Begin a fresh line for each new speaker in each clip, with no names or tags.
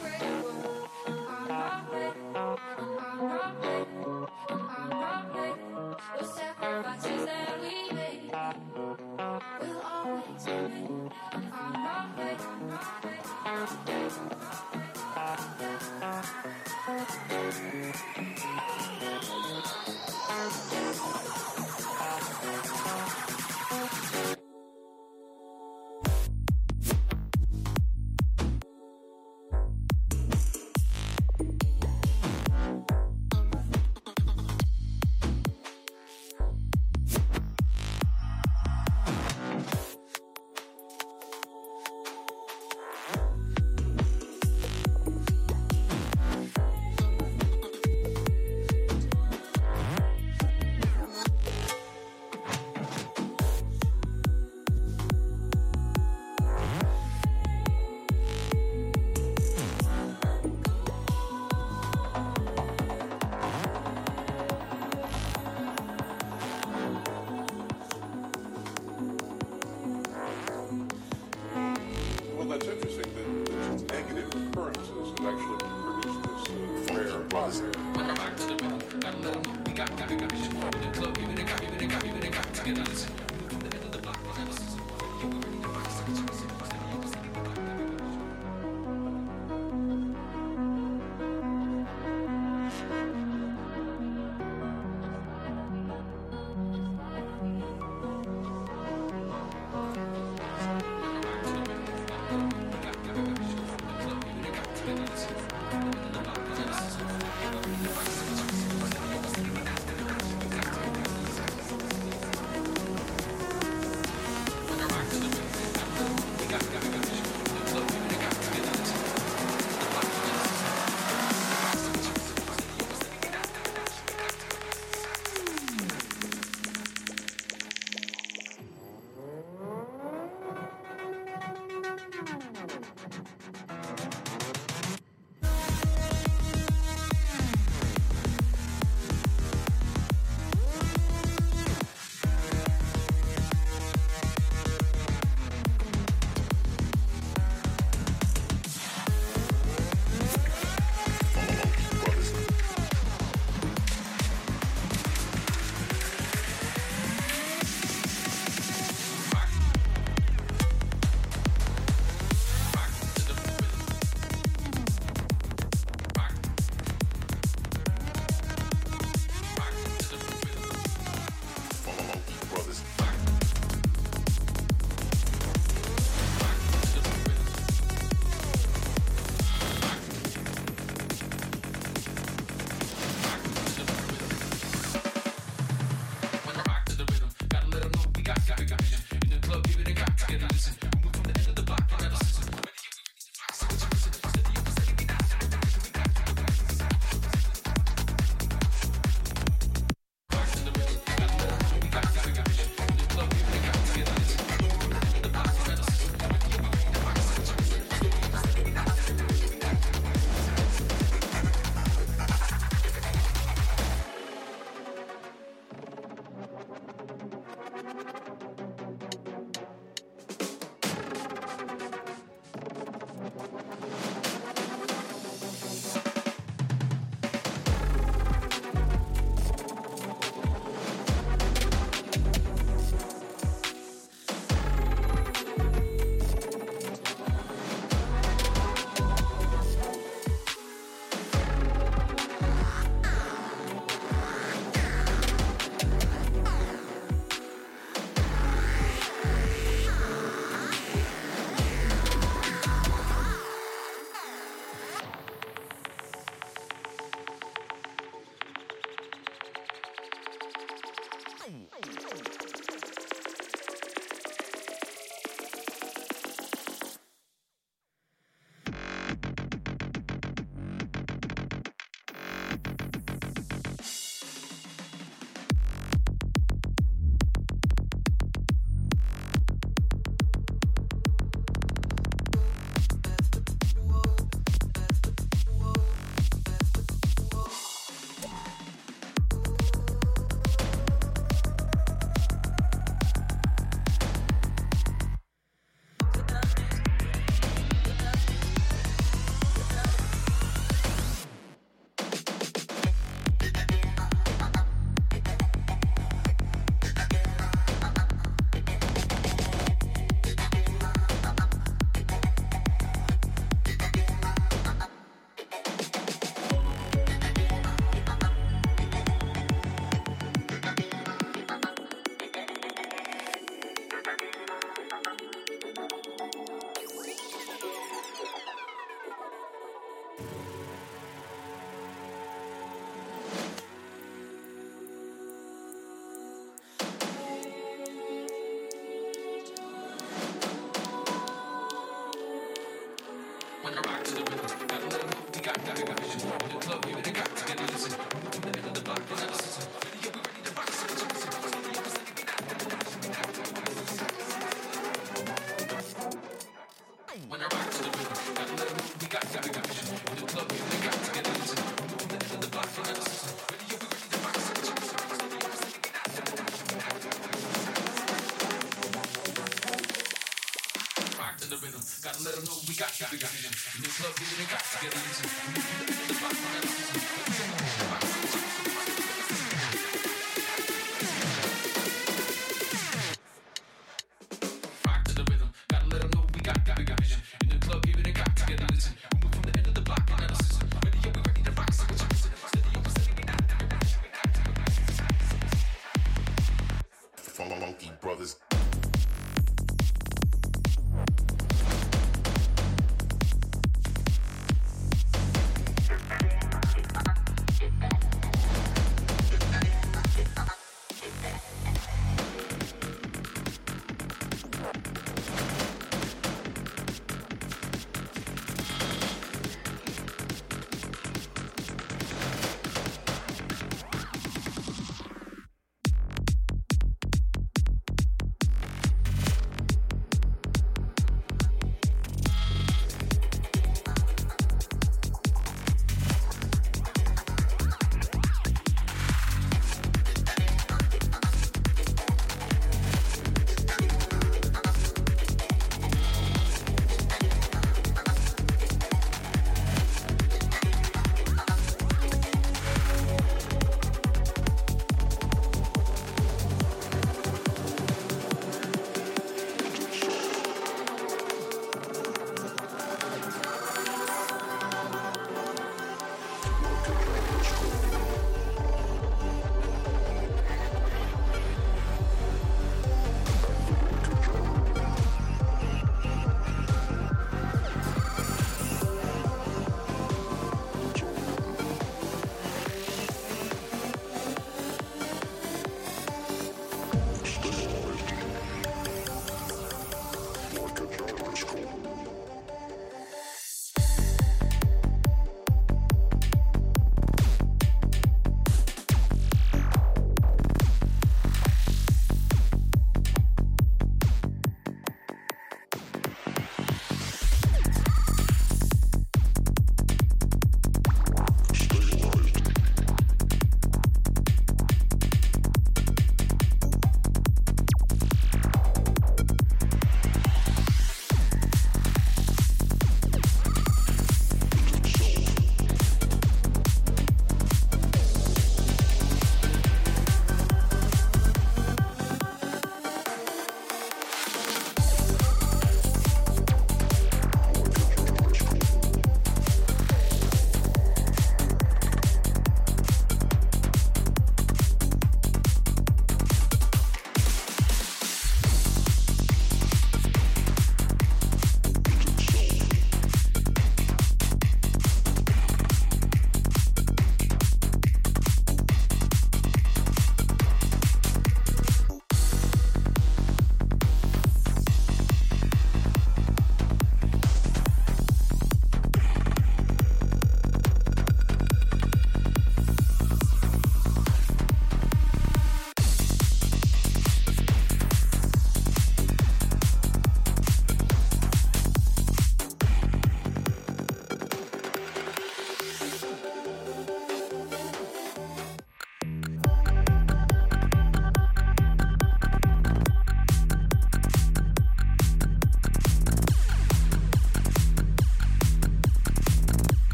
friend. the rhythm. Gotta let them know we got you, we got you. Club, we got you, get
a.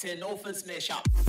Captain Offers Mesh up.